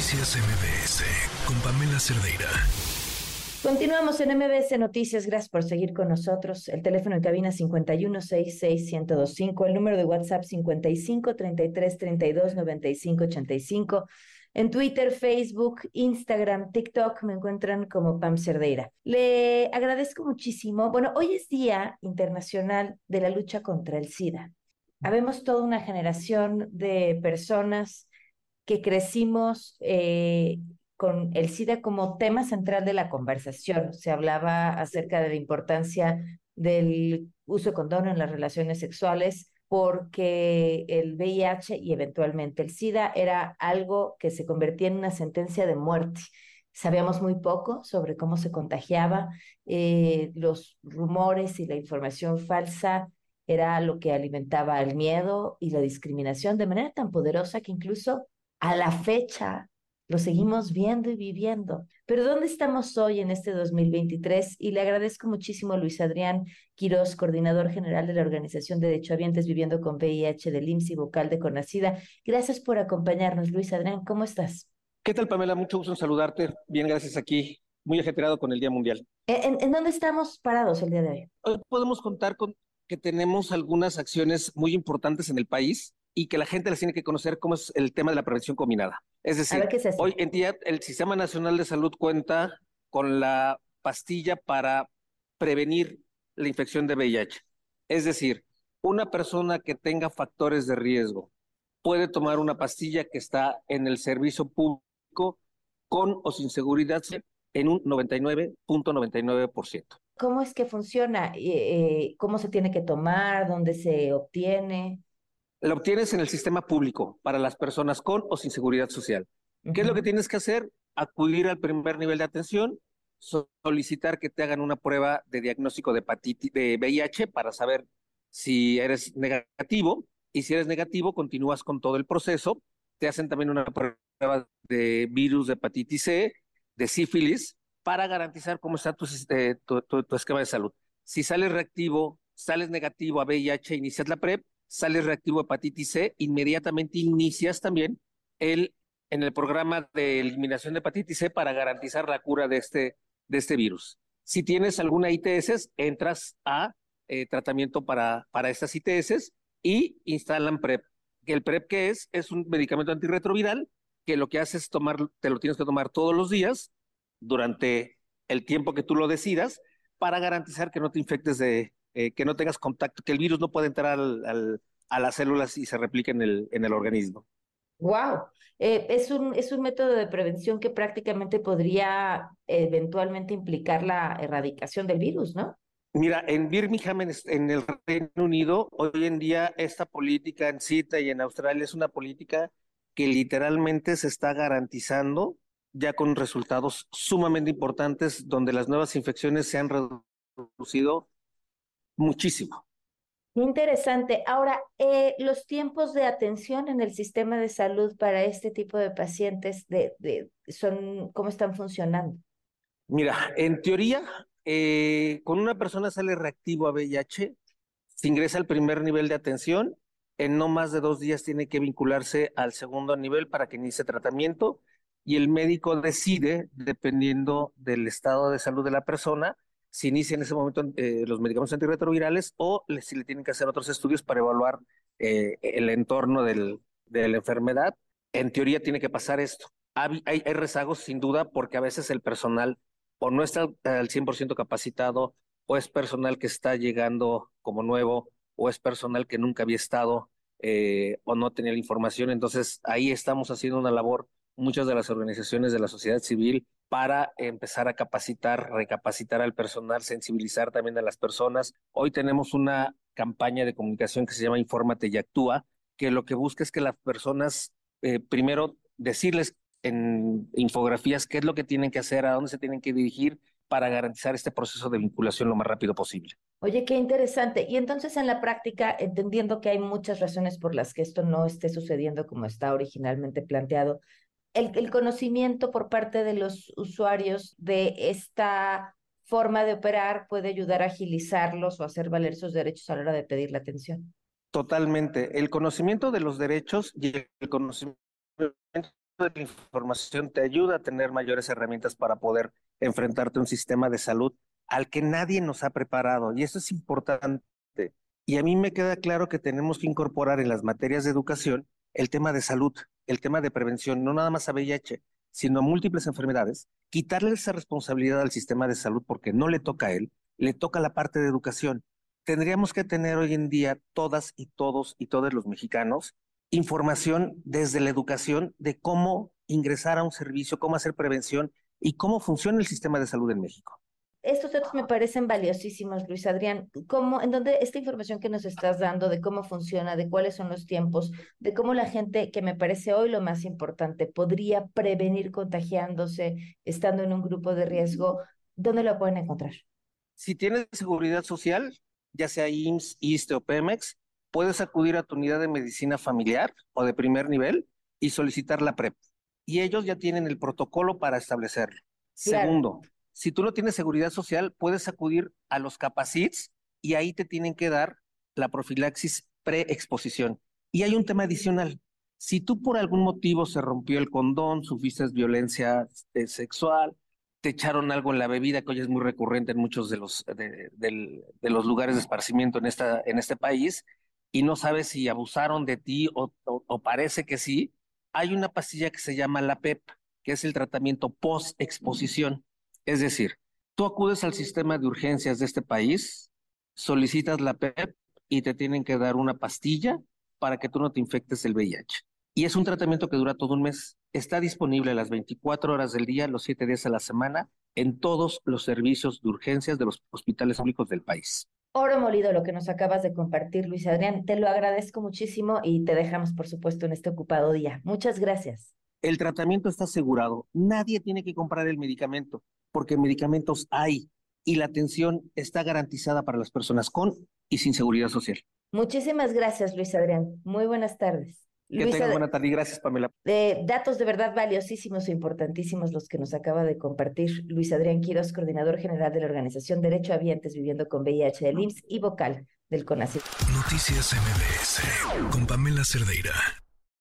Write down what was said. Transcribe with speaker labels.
Speaker 1: Noticias MBS con Pamela Cerdeira.
Speaker 2: Continuamos en MBS Noticias. Gracias por seguir con nosotros. El teléfono en cabina 5166125, el número de WhatsApp 5533329585. En Twitter, Facebook, Instagram, TikTok me encuentran como Pam Cerdeira. Le agradezco muchísimo. Bueno, hoy es Día Internacional de la Lucha contra el SIDA. Habemos toda una generación de personas que crecimos eh, con el SIDA como tema central de la conversación. Se hablaba acerca de la importancia del uso de condón en las relaciones sexuales, porque el VIH y eventualmente el SIDA era algo que se convertía en una sentencia de muerte. Sabíamos muy poco sobre cómo se contagiaba, eh, los rumores y la información falsa era lo que alimentaba el miedo y la discriminación de manera tan poderosa que incluso a la fecha lo seguimos viendo y viviendo. Pero ¿dónde estamos hoy en este 2023? Y le agradezco muchísimo a Luis Adrián Quiroz, coordinador general de la Organización de Derechohabientes Viviendo con VIH del IMSS y vocal de Conacida. Gracias por acompañarnos, Luis Adrián. ¿Cómo estás?
Speaker 3: ¿Qué tal, Pamela? Mucho gusto en saludarte. Bien, gracias aquí. Muy ajetreado con el Día Mundial.
Speaker 2: ¿En, en dónde estamos parados el día de hoy?
Speaker 3: Hoy podemos contar con que tenemos algunas acciones muy importantes en el país y que la gente les tiene que conocer cómo es el tema de la prevención combinada. Es decir, hoy en día el Sistema Nacional de Salud cuenta con la pastilla para prevenir la infección de VIH. Es decir, una persona que tenga factores de riesgo puede tomar una pastilla que está en el servicio público con o sin seguridad en un 99.99%.
Speaker 2: ¿Cómo es que funciona? Eh, eh, ¿Cómo se tiene que tomar? ¿Dónde se obtiene?
Speaker 3: La obtienes en el sistema público para las personas con o sin seguridad social. ¿Qué es lo que tienes que hacer? Acudir al primer nivel de atención, solicitar que te hagan una prueba de diagnóstico de hepatitis de VIH para saber si eres negativo y si eres negativo continúas con todo el proceso. Te hacen también una prueba de virus de hepatitis C, de sífilis, para garantizar cómo está tu, eh, tu esquema de salud. Si sales reactivo, sales negativo a VIH, inicias la PrEP, sales reactivo hepatitis C, inmediatamente inicias también el, en el programa de eliminación de hepatitis C para garantizar la cura de este, de este virus. Si tienes alguna ITS, entras a eh, tratamiento para, para estas ITS y instalan PrEP. ¿El PrEP qué es? Es un medicamento antirretroviral que lo que hace es tomar, te lo tienes que tomar todos los días durante el tiempo que tú lo decidas para garantizar que no te infectes de, eh, que no tengas contacto, que el virus no pueda entrar al, a las células y se replique en el, en el organismo.
Speaker 2: Wow, eh, es, un, es un método de prevención que prácticamente podría eventualmente implicar la erradicación del virus, ¿no?
Speaker 3: Mira, en Birmingham, en, el Reino Unido, hoy en día esta política en CITA y en Australia es una política que literalmente se está garantizando ya con resultados sumamente importantes donde las nuevas infecciones se han reducido muchísimo.
Speaker 2: Interesante. Ahora, eh, los tiempos de atención en el sistema de salud para este tipo de pacientes, de, de, son, ¿cómo están funcionando?
Speaker 3: Mira, en teoría, eh, con una persona sale reactivo a VIH, se ingresa al primer nivel de atención, en no más de dos días tiene que vincularse al segundo nivel para que inicie tratamiento y el médico decide, dependiendo del estado de salud de la persona, si inicia en ese momento eh, los medicamentos antirretrovirales o si le tienen que hacer otros estudios para evaluar eh, el entorno del, de la enfermedad. En teoría tiene que pasar esto. Hay, hay, rezagos sin duda porque a veces el personal o no está al 100% capacitado o es personal que está llegando como nuevo o es personal que nunca había estado eh, o no tenía la información. Entonces ahí estamos haciendo una labor muchas de las organizaciones de la sociedad civil para empezar a capacitar, recapacitar al personal, sensibilizar también a las personas. Hoy tenemos una campaña de comunicación que se llama Infórmate y Actúa, que lo que busca es que las personas, eh, primero, decirles en infografías qué es lo que tienen que hacer, a dónde se tienen que dirigir para garantizar este proceso de vinculación lo más rápido posible.
Speaker 2: Oye, qué interesante. Y entonces en la práctica, entendiendo que hay muchas razones por las que esto no esté sucediendo como está originalmente planteado, el, conocimiento por parte de los usuarios de esta forma de operar puede ayudar a agilizarlos o hacer valer sus derechos a la hora de pedir la atención.
Speaker 3: Totalmente. El conocimiento de los derechos y el conocimiento de la información te ayuda a tener mayores herramientas para poder enfrentarte a un sistema de salud al que nadie nos ha preparado. Y eso es importante. Y a mí me queda claro que tenemos que incorporar en las materias de educación el tema de salud, el tema de prevención, no nada más a VIH, sino a múltiples enfermedades, quitarle esa responsabilidad al sistema de salud porque no le toca a él, le toca la parte de educación. Tendríamos que tener hoy en día todas y todos y todos los mexicanos información desde la educación de cómo ingresar a un servicio, cómo hacer prevención y cómo funciona el sistema de salud en México.
Speaker 2: Estos datos me parecen valiosísimos, Luis Adrián. ¿Cómo, en dónde esta información que nos estás dando de cómo funciona, de cuáles son los tiempos, de cómo la gente, que me parece hoy lo más importante, podría prevenir contagiándose, estando en un grupo de riesgo, ¿dónde lo pueden encontrar?
Speaker 3: Si tienes seguridad social, ya sea IMSS, ISTE o Pemex, puedes acudir a tu unidad de medicina familiar o de primer nivel y solicitar la PrEP. Y ellos ya tienen el protocolo para establecerlo. Segundo, si tú no tienes seguridad social, puedes acudir a los capacits y ahí te tienen que dar la profilaxis preexposición. Y hay un tema adicional. Si tú por algún motivo se rompió el condón, sufriste violencia este, sexual, te echaron algo en la bebida, que hoy es muy recurrente en muchos de los, de, los lugares de esparcimiento en, esta, en este país, y no sabes si abusaron de ti o, parece que sí, hay una pastilla que se llama la PEP, que es el tratamiento post-exposición. Es decir, tú acudes al sistema de urgencias de este país, solicitas la PEP y te tienen que dar una pastilla para que tú no te infectes el VIH. Y es un tratamiento que dura todo un mes. Está disponible las 24 horas del día, los 7 días a la semana, en todos los servicios de urgencias de los hospitales públicos del país.
Speaker 2: Oro molido lo que nos acabas de compartir, Luis Adrián. Te lo agradezco muchísimo y te dejamos, por supuesto, en este ocupado día. Muchas gracias.
Speaker 3: El tratamiento está asegurado. Nadie tiene que comprar el medicamento porque medicamentos hay y la atención está garantizada para las personas con y sin seguridad social.
Speaker 2: Muchísimas gracias, Luis Adrián. Muy buenas tardes.
Speaker 3: Que tenga buena tarde y gracias, Pamela.
Speaker 2: datos de verdad valiosísimos e importantísimos los que nos acaba de compartir Luis Adrián Quiroz, coordinador general de la organización Derecho a Vientes Viviendo con VIH del IMSS y vocal del CONACYT.
Speaker 1: Noticias MBS con Pamela Cerdeira.